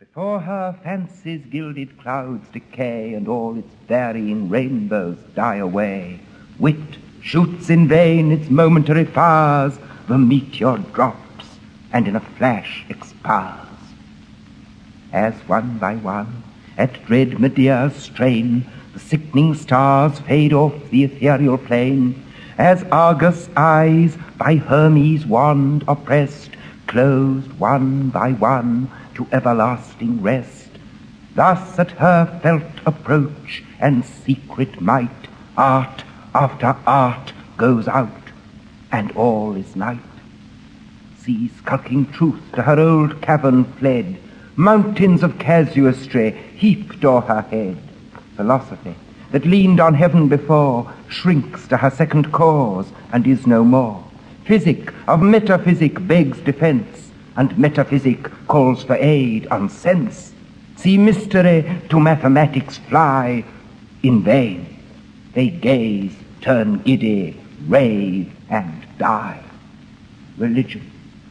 Before her fancy's gilded clouds decay, and all its varying rainbows die away. Wit shoots in vain its momentary fires, the meteor drops, and in a flash expires. As one by one, at dread Medea's strain, the sickening stars fade off the ethereal plain, as Argus' eyes by Hermes' wand oppressed, closed one by one to everlasting rest. Thus at her felt approach and secret might, art after art goes out, and all is night. See skulking truth to her old cavern fled, mountains of casuistry heaped o'er her head. Philosophy, that leaned on heaven before, shrinks to her second cause and is no more. Physic of metaphysic begs defense, and metaphysic calls for aid on sense. See mystery to mathematics fly in vain. They gaze, turn giddy, rave, and die. Religion,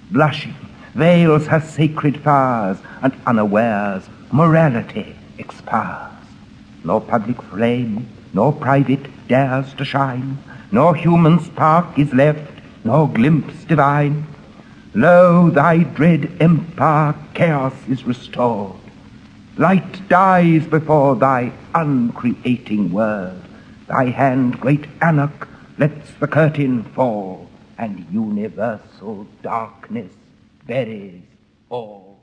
blushing, veils her sacred fires, and unawares morality expires. Nor public flame, nor private dares to shine, nor human spark is left, nor glimpse divine. Lo, thy dread empire chaos is restored. Light dies before thy uncreating word. Thy hand, great Anarch, lets the curtain fall, and universal darkness buries all.